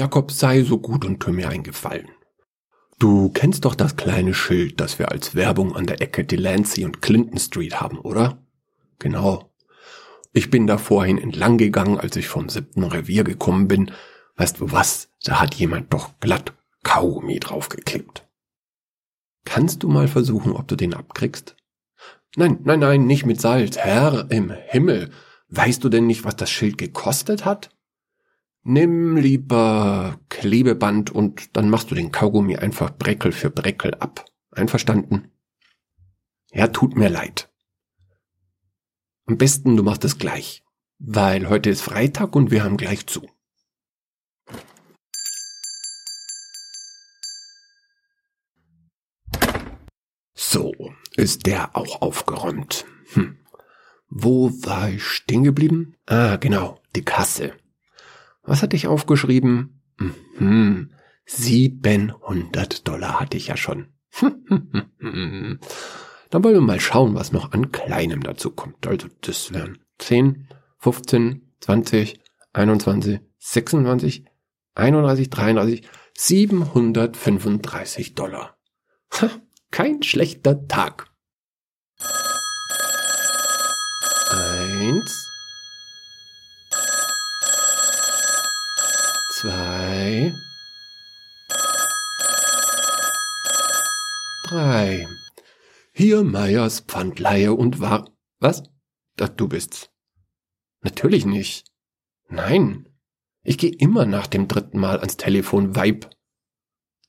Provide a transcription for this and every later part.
Jakob, sei so gut und tu mir einen Gefallen. Du kennst doch das kleine Schild, das wir als Werbung an der Ecke Delancey und Clinton Street haben, oder? Genau. Ich bin da vorhin entlang gegangen, als ich vom siebten Revier gekommen bin. Weißt du was? Da hat jemand doch glatt Kaugummi draufgeklebt. Kannst du mal versuchen, ob du den abkriegst? Nein, nein, nein, nicht mit Salz. Herr im Himmel. Weißt du denn nicht, was das Schild gekostet hat? Nimm lieber Klebeband und dann machst du den Kaugummi einfach Breckel für Breckel ab. Einverstanden? Ja, tut mir leid. Am besten du machst es gleich, weil heute ist Freitag und wir haben gleich zu. So, ist der auch aufgeräumt. Hm. Wo war ich stehen geblieben? Ah, genau, die Kasse. Was hatte ich aufgeschrieben? Mhm. 700 Dollar hatte ich ja schon. Dann wollen wir mal schauen, was noch an Kleinem dazu kommt. Also das wären 10, 15, 20, 21, 26, 31, 33, 735 Dollar. Kein schlechter Tag. Eins, zwei, drei. Hier Meyers Pfandleihe und war. Was? Ach, du bist's. Natürlich nicht. Nein. Ich gehe immer nach dem dritten Mal ans Telefon, Weib.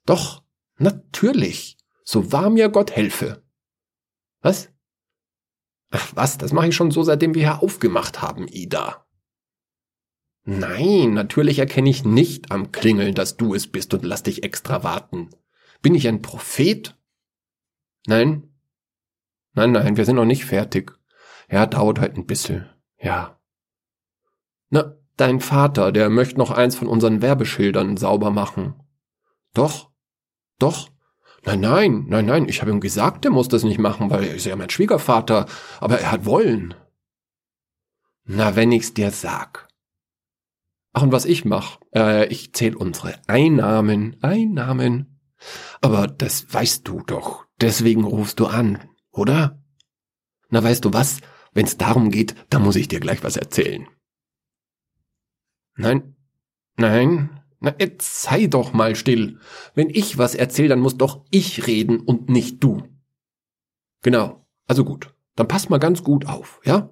Doch, natürlich. So wahr mir Gott helfe. Was? Ach was, das mache ich schon so, seitdem wir hier aufgemacht haben, Ida. Nein, natürlich erkenne ich nicht am Klingeln, dass du es bist und lass dich extra warten. Bin ich ein Prophet? Nein? Nein, nein, wir sind noch nicht fertig. Ja, dauert halt ein bisschen. Ja. Na, dein Vater, der möchte noch eins von unseren Werbeschildern sauber machen. Doch? Doch? Nein, nein, nein, nein, ich habe ihm gesagt, er muss das nicht machen, weil er ist ja mein Schwiegervater, aber er hat wollen. Na, wenn ich's dir sag. Ach, und was ich mach? Äh, ich zähl unsere Einnahmen, Einnahmen. Aber das weißt du doch. Deswegen rufst du an, oder? Na, weißt du was? Wenn's darum geht, dann muss ich dir gleich was erzählen. Nein, nein, na, jetzt sei doch mal still. Wenn ich was erzähl, dann muss doch ich reden und nicht du. Genau. Also gut. Dann pass mal ganz gut auf, ja?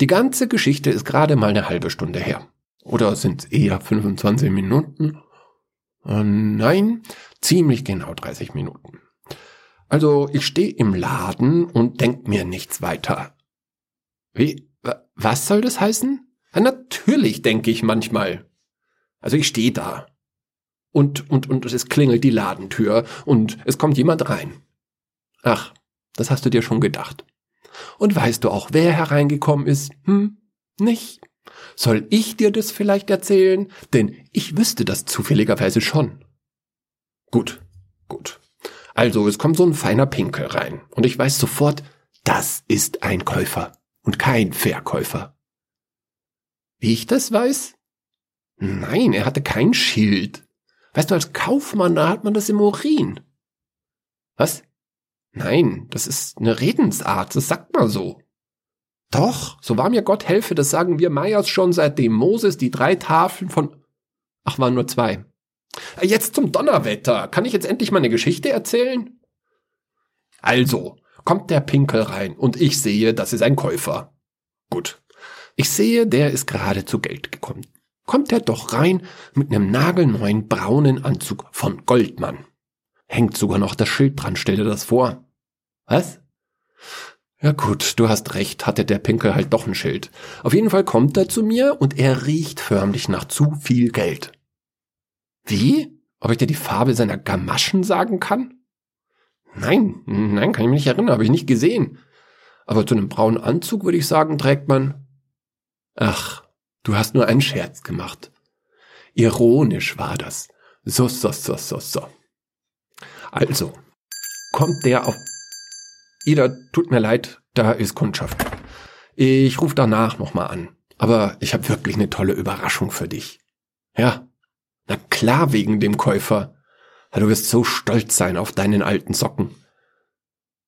Die ganze Geschichte ist gerade mal eine halbe Stunde her. Oder sind es eher 25 Minuten? Äh, nein, ziemlich genau 30 Minuten. Also ich stehe im Laden und denk mir nichts weiter. Wie? Was soll das heißen? Ja, natürlich denke ich manchmal. Also ich stehe da. Und, und, und es klingelt die Ladentür und es kommt jemand rein. Ach, das hast du dir schon gedacht. Und weißt du auch, wer hereingekommen ist? Hm? Nicht? Soll ich dir das vielleicht erzählen? Denn ich wüsste das zufälligerweise schon. Gut, gut. Also, es kommt so ein feiner Pinkel rein. Und ich weiß sofort, das ist ein Käufer und kein Verkäufer. Wie ich das weiß? Nein, er hatte kein Schild. Weißt du, als Kaufmann, da hat man das im Urin. Was? Nein, das ist eine Redensart, das sagt man so. Doch, so war mir Gott helfe, das sagen wir Meyers schon seitdem Moses die drei Tafeln von... Ach, waren nur zwei. Jetzt zum Donnerwetter. Kann ich jetzt endlich mal eine Geschichte erzählen? Also, kommt der Pinkel rein und ich sehe, das ist ein Käufer. Gut. Ich sehe, der ist gerade zu Geld gekommen kommt er doch rein mit nem nagelneuen braunen Anzug von Goldmann. Hängt sogar noch das Schild dran, stell dir das vor. Was? Ja gut, du hast recht, hatte der Pinkel halt doch ein Schild. Auf jeden Fall kommt er zu mir und er riecht förmlich nach zu viel Geld. Wie? Ob ich dir die Farbe seiner Gamaschen sagen kann? Nein, nein, kann ich mich nicht erinnern, habe ich nicht gesehen. Aber zu einem braunen Anzug würde ich sagen, trägt man. Ach, Du hast nur einen Scherz gemacht. Ironisch war das. So, so, so, so, so. Also, kommt der auf... Ida, tut mir leid, da ist Kundschaft. Ich rufe danach nochmal an. Aber ich habe wirklich eine tolle Überraschung für dich. Ja, Na klar wegen dem Käufer. Du wirst so stolz sein auf deinen alten Socken.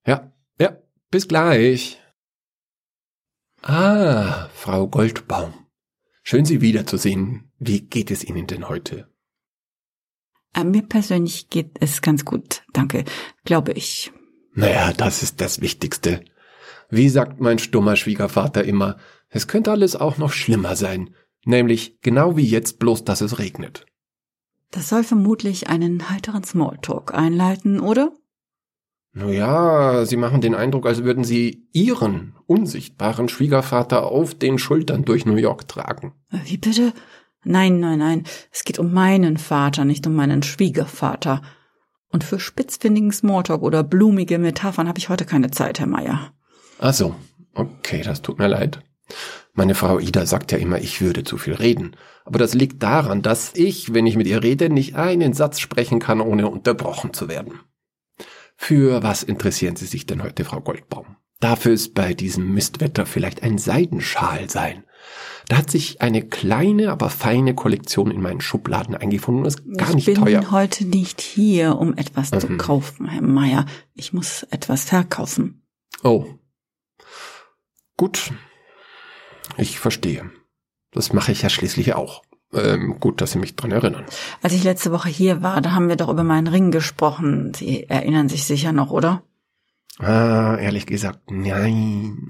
Ja, ja, bis gleich. Ah, Frau Goldbaum. Schön Sie wiederzusehen. Wie geht es Ihnen denn heute? Äh, mir persönlich geht es ganz gut, danke, glaube ich. Naja, das ist das Wichtigste. Wie sagt mein stummer Schwiegervater immer, es könnte alles auch noch schlimmer sein, nämlich genau wie jetzt bloß, dass es regnet. Das soll vermutlich einen heiteren Smalltalk einleiten, oder? Naja, Sie machen den Eindruck, als würden Sie Ihren unsichtbaren Schwiegervater auf den Schultern durch New York tragen. Wie bitte? Nein, nein, nein. Es geht um meinen Vater, nicht um meinen Schwiegervater. Und für spitzfindigen Smalltalk oder blumige Metaphern habe ich heute keine Zeit, Herr Meier. Ach so. Okay, das tut mir leid. Meine Frau Ida sagt ja immer, ich würde zu viel reden. Aber das liegt daran, dass ich, wenn ich mit ihr rede, nicht einen Satz sprechen kann, ohne unterbrochen zu werden. Für was interessieren Sie sich denn heute, Frau Goldbaum? Darf es bei diesem Mistwetter vielleicht ein Seidenschal sein? Da hat sich eine kleine, aber feine Kollektion in meinen Schubladen eingefunden und ist gar nicht teuer. Ich bin heute nicht hier, um etwas mhm. zu kaufen, Herr Meier. Ich muss etwas verkaufen. Oh. Gut. Ich verstehe. Das mache ich ja schließlich auch. Ähm, gut, dass Sie mich dran erinnern. Als ich letzte Woche hier war, da haben wir doch über meinen Ring gesprochen. Sie erinnern sich sicher noch, oder? Ah, ehrlich gesagt, nein.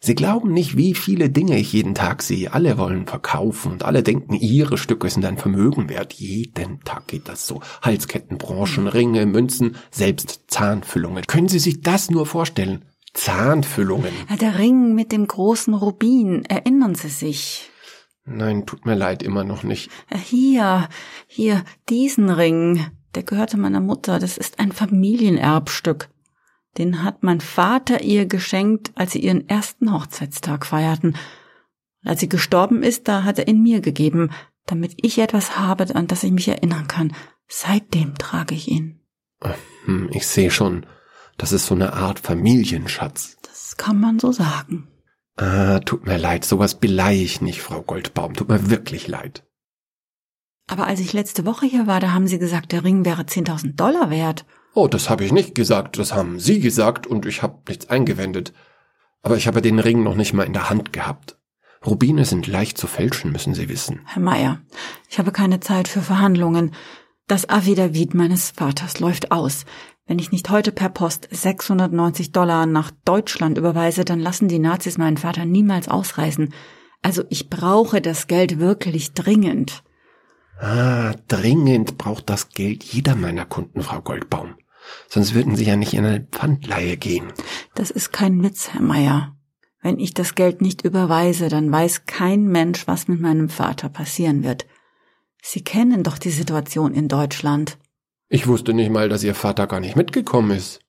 Sie glauben nicht, wie viele Dinge ich jeden Tag sehe. Alle wollen verkaufen und alle denken, ihre Stücke sind ein Vermögen wert. Jeden Tag geht das so. Halsketten, Branchen, Ringe, Münzen, selbst Zahnfüllungen. Können Sie sich das nur vorstellen? Zahnfüllungen. Ja, der Ring mit dem großen Rubin. Erinnern Sie sich? Nein, tut mir leid, immer noch nicht. Äh, hier, hier, diesen Ring. Der gehörte meiner Mutter. Das ist ein Familienerbstück. Den hat mein Vater ihr geschenkt, als sie ihren ersten Hochzeitstag feierten. Als sie gestorben ist, da hat er ihn mir gegeben, damit ich etwas habe, an das ich mich erinnern kann. Seitdem trage ich ihn. Hm, ich sehe schon. Das ist so eine Art Familienschatz. Das kann man so sagen. Ah, tut mir leid, sowas beleihe ich nicht, Frau Goldbaum. Tut mir wirklich leid. Aber als ich letzte Woche hier war, da haben Sie gesagt, der Ring wäre 10.000 Dollar wert. Oh, das habe ich nicht gesagt, das haben Sie gesagt und ich habe nichts eingewendet. Aber ich habe den Ring noch nicht mal in der Hand gehabt. Rubine sind leicht zu fälschen, müssen Sie wissen. Herr Meier, ich habe keine Zeit für Verhandlungen. Das Affidavit meines Vaters läuft aus. Wenn ich nicht heute per Post 690 Dollar nach Deutschland überweise, dann lassen die Nazis meinen Vater niemals ausreisen. Also ich brauche das Geld wirklich dringend. Ah, dringend braucht das Geld jeder meiner Kunden, Frau Goldbaum. Sonst würden Sie ja nicht in eine Pfandleihe gehen. Das ist kein Witz, Herr Meier. Wenn ich das Geld nicht überweise, dann weiß kein Mensch, was mit meinem Vater passieren wird. Sie kennen doch die Situation in Deutschland. Ich wusste nicht mal, dass Ihr Vater gar nicht mitgekommen ist.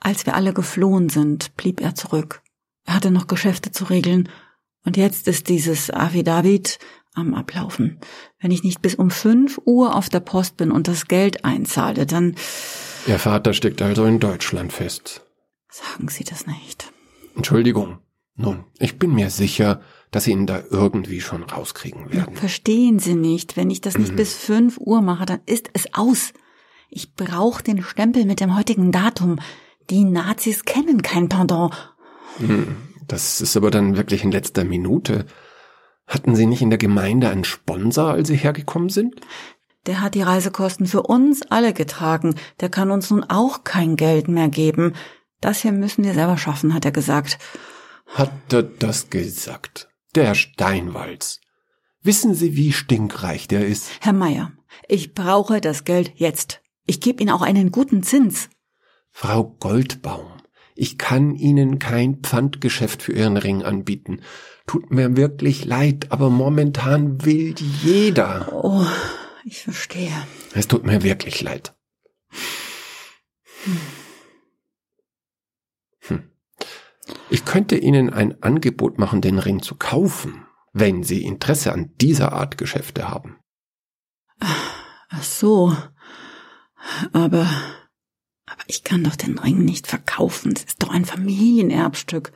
Als wir alle geflohen sind, blieb er zurück. Er hatte noch Geschäfte zu regeln, und jetzt ist dieses Affidavit am Ablaufen. Wenn ich nicht bis um fünf Uhr auf der Post bin und das Geld einzahle, dann. Ihr Vater steckt also in Deutschland fest. Sagen Sie das nicht. Entschuldigung. Nun, ich bin mir sicher, dass Sie ihn da irgendwie schon rauskriegen werden. Verstehen Sie nicht, wenn ich das nicht mhm. bis fünf Uhr mache, dann ist es aus. Ich brauche den Stempel mit dem heutigen Datum. Die Nazis kennen kein Pendant. Hm, das ist aber dann wirklich in letzter Minute. Hatten Sie nicht in der Gemeinde einen Sponsor, als Sie hergekommen sind? Der hat die Reisekosten für uns alle getragen. Der kann uns nun auch kein Geld mehr geben. Das hier müssen wir selber schaffen, hat er gesagt. Hat er das gesagt? Der Steinwalz. Wissen Sie, wie stinkreich der ist? Herr Meier, ich brauche das Geld jetzt. Ich gebe Ihnen auch einen guten Zins. Frau Goldbaum, ich kann Ihnen kein Pfandgeschäft für Ihren Ring anbieten. Tut mir wirklich leid, aber momentan will jeder. Oh, ich verstehe. Es tut mir wirklich leid. Hm. Ich könnte Ihnen ein Angebot machen, den Ring zu kaufen, wenn Sie Interesse an dieser Art Geschäfte haben. Ach so. Aber, aber ich kann doch den Ring nicht verkaufen. Es ist doch ein Familienerbstück.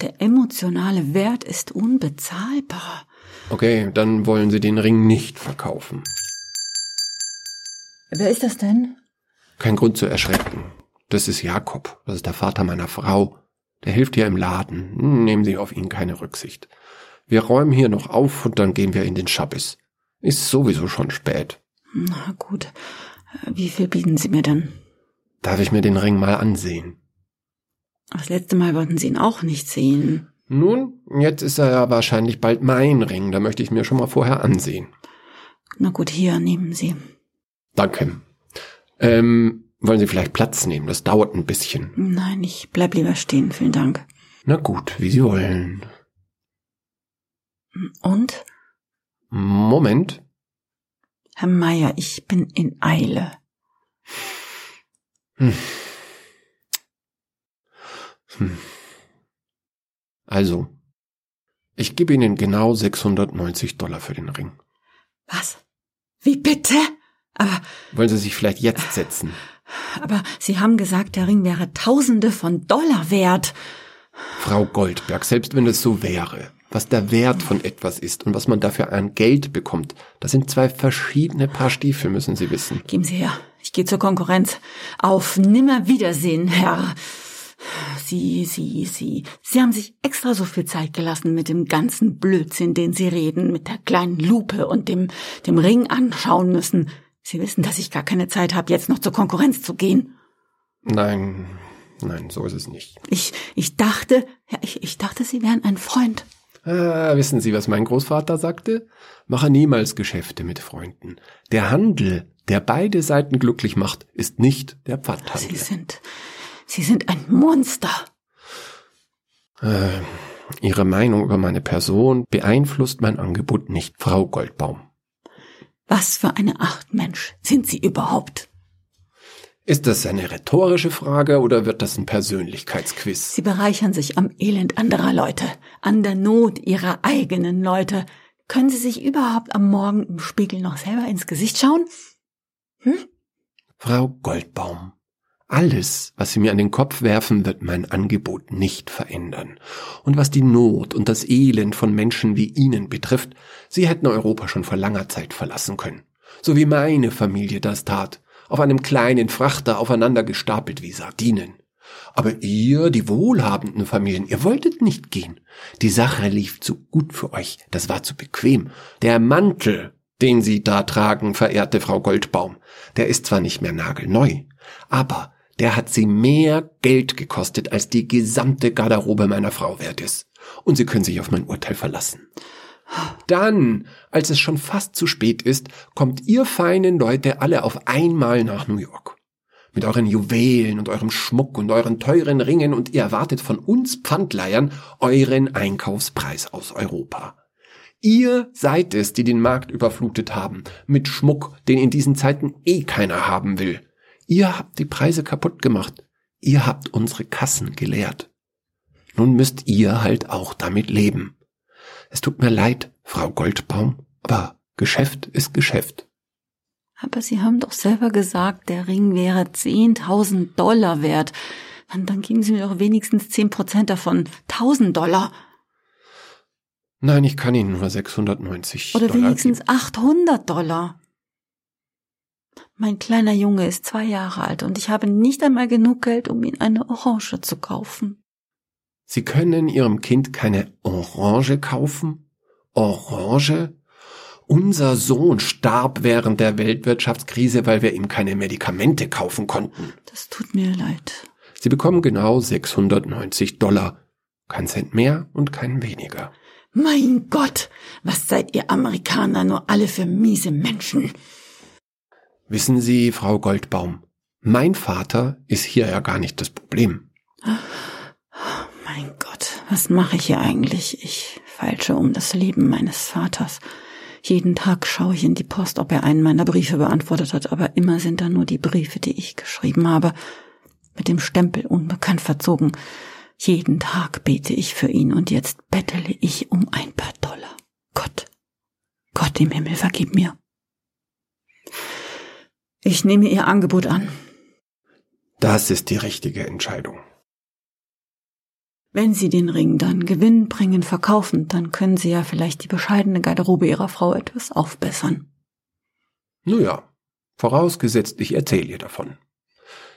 Der emotionale Wert ist unbezahlbar. Okay, dann wollen Sie den Ring nicht verkaufen. Wer ist das denn? Kein Grund zu erschrecken. Das ist Jakob. Das ist der Vater meiner Frau. Der hilft hier im Laden. Nehmen Sie auf ihn keine Rücksicht. Wir räumen hier noch auf und dann gehen wir in den Schabbis. Ist sowieso schon spät. Na gut. Wie viel bieten Sie mir denn? Darf ich mir den Ring mal ansehen? Das letzte Mal wollten Sie ihn auch nicht sehen. Nun, jetzt ist er ja wahrscheinlich bald mein Ring. Da möchte ich mir schon mal vorher ansehen. Na gut, hier, nehmen Sie. Danke. Ähm, wollen Sie vielleicht Platz nehmen? Das dauert ein bisschen. Nein, ich bleib lieber stehen, vielen Dank. Na gut, wie Sie wollen. Und? Moment. Herr Meier, ich bin in Eile. Hm. Hm. Also, ich gebe Ihnen genau 690 Dollar für den Ring. Was? Wie bitte? Aber, Wollen Sie sich vielleicht jetzt setzen? aber Sie haben gesagt, der Ring wäre Tausende von Dollar wert. Frau Goldberg, selbst wenn es so wäre, was der Wert von etwas ist und was man dafür an Geld bekommt, das sind zwei verschiedene Paar Stiefel, müssen Sie wissen. Geben Sie her. Ich gehe zur Konkurrenz. Auf Nimmerwiedersehen, Herr. Sie, Sie, Sie. Sie haben sich extra so viel Zeit gelassen mit dem ganzen Blödsinn, den Sie reden, mit der kleinen Lupe und dem, dem Ring anschauen müssen. Sie wissen, dass ich gar keine Zeit habe, jetzt noch zur Konkurrenz zu gehen. Nein, nein, so ist es nicht. Ich, ich dachte, ja, ich, ich dachte, Sie wären ein Freund. Ah, wissen Sie, was mein Großvater sagte? Mache niemals Geschäfte mit Freunden. Der Handel, der beide Seiten glücklich macht, ist nicht der Sie Pfandhandel. sind, Sie sind ein Monster. Äh, Ihre Meinung über meine Person beeinflusst mein Angebot nicht, Frau Goldbaum. Was für eine Acht, Mensch, sind Sie überhaupt? Ist das eine rhetorische Frage oder wird das ein Persönlichkeitsquiz? Sie bereichern sich am Elend anderer Leute, an der Not ihrer eigenen Leute. Können Sie sich überhaupt am Morgen im Spiegel noch selber ins Gesicht schauen? Frau Goldbaum, alles, was Sie mir an den Kopf werfen, wird mein Angebot nicht verändern. Und was die Not und das Elend von Menschen wie Ihnen betrifft, Sie hätten Europa schon vor langer Zeit verlassen können. So wie meine Familie das tat, auf einem kleinen Frachter aufeinander gestapelt wie Sardinen. Aber ihr, die wohlhabenden Familien, ihr wolltet nicht gehen. Die Sache lief zu gut für euch, das war zu bequem. Der Mantel, den Sie da tragen, verehrte Frau Goldbaum, der ist zwar nicht mehr nagelneu, aber der hat Sie mehr Geld gekostet, als die gesamte Garderobe meiner Frau wert ist. Und Sie können sich auf mein Urteil verlassen. Dann, als es schon fast zu spät ist, kommt ihr feinen Leute alle auf einmal nach New York. Mit euren Juwelen und eurem Schmuck und euren teuren Ringen und ihr erwartet von uns Pfandleiern euren Einkaufspreis aus Europa. Ihr seid es, die den Markt überflutet haben, mit Schmuck, den in diesen Zeiten eh keiner haben will. Ihr habt die Preise kaputt gemacht. Ihr habt unsere Kassen geleert. Nun müsst ihr halt auch damit leben. Es tut mir leid, Frau Goldbaum, aber Geschäft ist Geschäft. Aber Sie haben doch selber gesagt, der Ring wäre 10.000 Dollar wert. Dann, dann geben Sie mir doch wenigstens 10 Prozent davon. 1.000 Dollar. Nein, ich kann Ihnen nur 690 Oder Dollar wenigstens geben. 800 Dollar. Mein kleiner Junge ist zwei Jahre alt und ich habe nicht einmal genug Geld, um ihm eine Orange zu kaufen. Sie können Ihrem Kind keine Orange kaufen? Orange? Unser Sohn starb während der Weltwirtschaftskrise, weil wir ihm keine Medikamente kaufen konnten. Das tut mir leid. Sie bekommen genau 690 Dollar. Kein Cent mehr und kein weniger. Mein Gott, was seid ihr Amerikaner nur alle für miese Menschen? Wissen Sie, Frau Goldbaum, mein Vater ist hier ja gar nicht das Problem. Mein Gott, was mache ich hier eigentlich? Ich feilsche um das Leben meines Vaters. Jeden Tag schaue ich in die Post, ob er einen meiner Briefe beantwortet hat, aber immer sind da nur die Briefe, die ich geschrieben habe, mit dem Stempel unbekannt verzogen. Jeden Tag bete ich für ihn und jetzt bettele ich um ein paar Dollar. Gott, Gott im Himmel, vergib mir. Ich nehme Ihr Angebot an. Das ist die richtige Entscheidung. Wenn Sie den Ring dann gewinnbringend verkaufen, dann können Sie ja vielleicht die bescheidene Garderobe Ihrer Frau etwas aufbessern. Nun ja, Vorausgesetzt, ich erzähle ihr davon.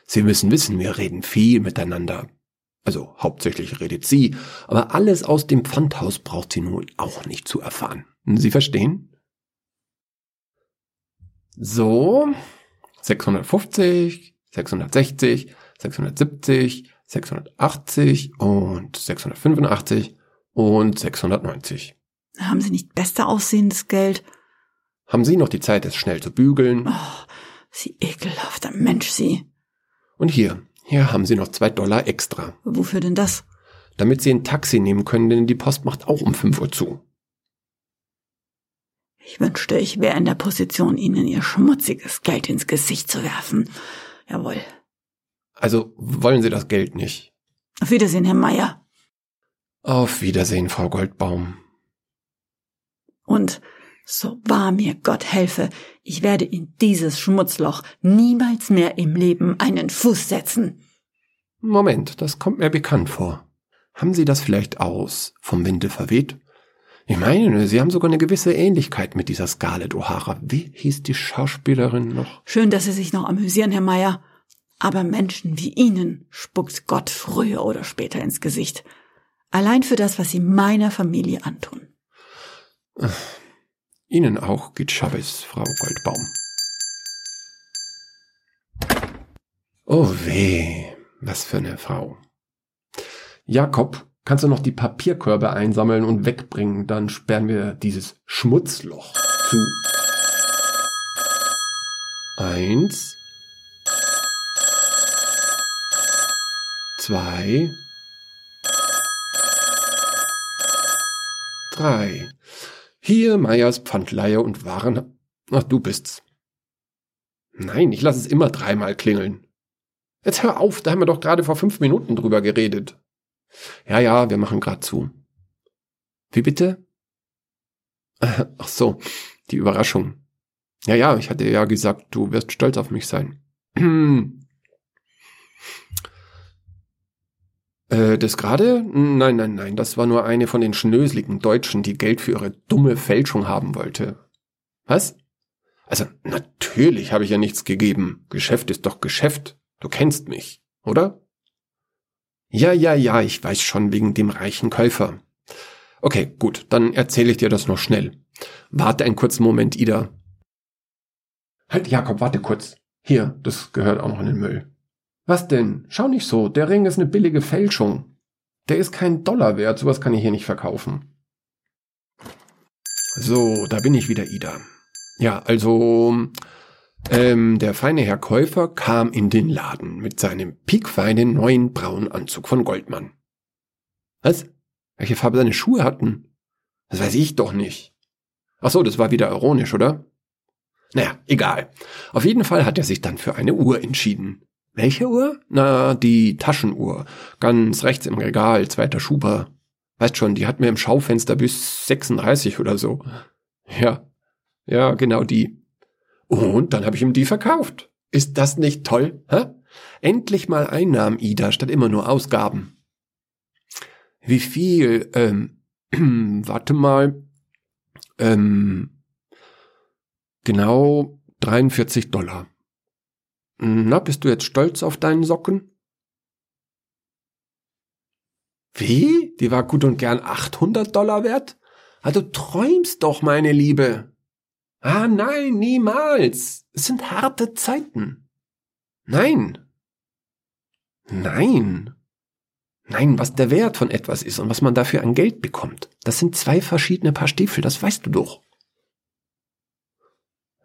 Sie müssen wissen, wir reden viel miteinander. Also hauptsächlich redet sie, aber alles aus dem Pfandhaus braucht sie nun auch nicht zu erfahren. Sie verstehen? So, 650, 660, 670, 680 und 685 und 690. Haben Sie nicht besser aussehendes Geld? Haben Sie noch die Zeit, es schnell zu bügeln? Oh, Sie ekelhafter Mensch, Sie. Und hier, hier haben Sie noch zwei Dollar extra. Wofür denn das? Damit Sie ein Taxi nehmen können, denn die Post macht auch um fünf Uhr zu. Ich wünschte, ich wäre in der Position, Ihnen Ihr schmutziges Geld ins Gesicht zu werfen. Jawohl. Also wollen Sie das Geld nicht? Auf Wiedersehen, Herr Meier. Auf Wiedersehen, Frau Goldbaum. Und so wahr mir Gott helfe, ich werde in dieses Schmutzloch niemals mehr im Leben einen Fuß setzen. Moment, das kommt mir bekannt vor. Haben Sie das vielleicht aus vom Winde verweht? Ich meine, Sie haben sogar eine gewisse Ähnlichkeit mit dieser Scarlett O'Hara. Wie hieß die Schauspielerin noch? Schön, dass Sie sich noch amüsieren, Herr Meier. Aber Menschen wie Ihnen spuckt Gott früher oder später ins Gesicht. Allein für das, was Sie meiner Familie antun. Ihnen auch geht Schabes, Frau Goldbaum. Oh weh, was für eine Frau. Jakob, kannst du noch die Papierkörbe einsammeln und wegbringen, dann sperren wir dieses Schmutzloch zu. Eins. Zwei. Drei. Hier Meyers Pfandleihe und Waren. Ach, du bist's. Nein, ich lasse es immer dreimal klingeln. Jetzt hör auf, da haben wir doch gerade vor fünf Minuten drüber geredet. Ja, ja, wir machen grad zu. Wie bitte? Ach so, die Überraschung. Ja, ja, ich hatte ja gesagt, du wirst stolz auf mich sein. Äh, das gerade? Nein, nein, nein, das war nur eine von den schnöseligen Deutschen, die Geld für ihre dumme Fälschung haben wollte. Was? Also, natürlich habe ich ja nichts gegeben. Geschäft ist doch Geschäft. Du kennst mich, oder? Ja, ja, ja, ich weiß schon wegen dem reichen Käufer. Okay, gut, dann erzähle ich dir das noch schnell. Warte einen kurzen Moment, Ida. Halt, Jakob, warte kurz. Hier, das gehört auch noch in den Müll. Was denn? Schau nicht so, der Ring ist eine billige Fälschung. Der ist kein Dollar wert, sowas kann ich hier nicht verkaufen. So, da bin ich wieder, Ida. Ja, also, ähm, der feine Herr Käufer kam in den Laden mit seinem piekfeinen neuen braunen Anzug von Goldmann. Was? Welche Farbe seine Schuhe hatten? Das weiß ich doch nicht. Ach so, das war wieder ironisch, oder? Naja, egal. Auf jeden Fall hat er sich dann für eine Uhr entschieden. Welche Uhr? Na, die Taschenuhr. Ganz rechts im Regal, zweiter Schuber. Weißt schon, die hat mir im Schaufenster bis 36 oder so. Ja. Ja, genau die. Und dann habe ich ihm die verkauft. Ist das nicht toll? Hä? Endlich mal Einnahmen, Ida, statt immer nur Ausgaben. Wie viel? Ähm, warte mal. Ähm, genau 43 Dollar. Na, bist du jetzt stolz auf deinen Socken? Wie? Die war gut und gern 800 Dollar wert? Ah, du träumst doch, meine Liebe. Ah, nein, niemals. Es sind harte Zeiten. Nein. Nein. Nein, was der Wert von etwas ist und was man dafür an Geld bekommt, das sind zwei verschiedene Paar Stiefel, das weißt du doch.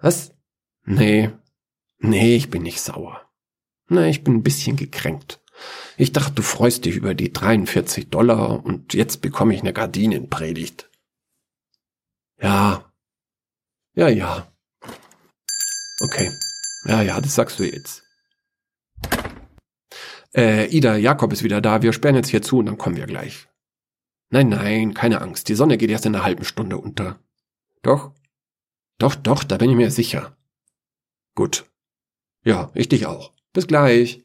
Was? Nee, Nee, ich bin nicht sauer. Nee, ich bin ein bisschen gekränkt. Ich dachte, du freust dich über die 43 Dollar und jetzt bekomme ich eine Gardinenpredigt. Ja. Ja, ja. Okay. Ja, ja, das sagst du jetzt. Äh, Ida, Jakob ist wieder da. Wir sperren jetzt hier zu und dann kommen wir gleich. Nein, nein, keine Angst. Die Sonne geht erst in einer halben Stunde unter. Doch? Doch, doch, da bin ich mir sicher. Gut. Ja, ich dich auch. Bis gleich.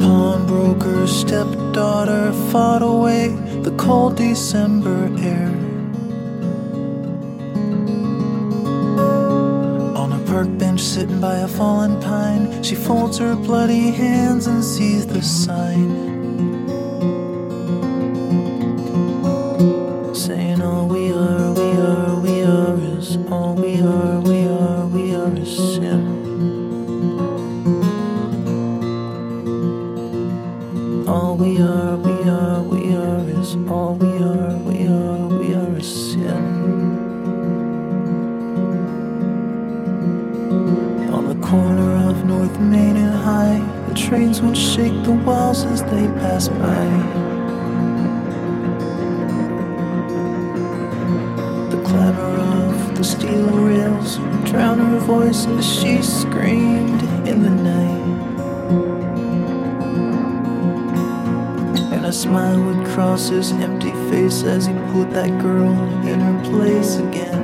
pawnbroker's stepdaughter fought away the cold December air. Park bench sitting by a fallen pine, she folds her bloody hands and sees the sign. She screamed in the night. And a smile would cross his empty face as he put that girl in her place again.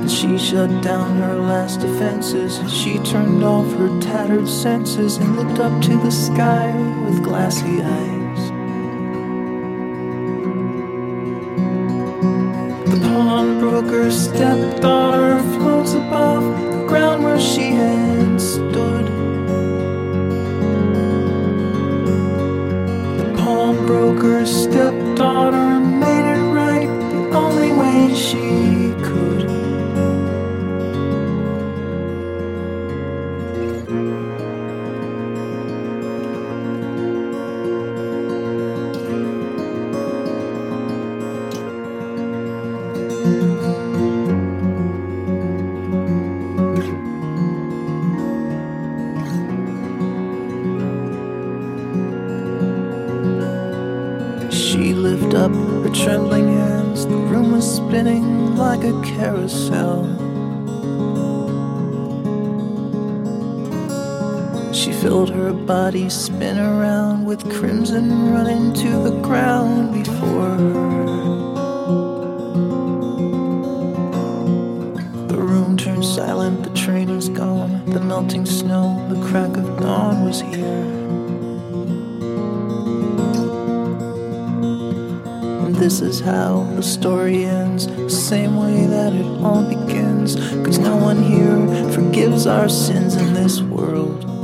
And she shut down her last defenses. She turned off her tattered senses and looked up to the sky with glassy eyes. Stepdaughter floats above the ground where she had stood. The pawnbroker's stepdaughter made it right the only way she carousel. She felt her body spin around with crimson running to the ground before her. The room turned silent, the train was gone. The melting snow, the crack of dawn was here. This is how the story ends, the same way that it all begins. Cause no one here forgives our sins in this world.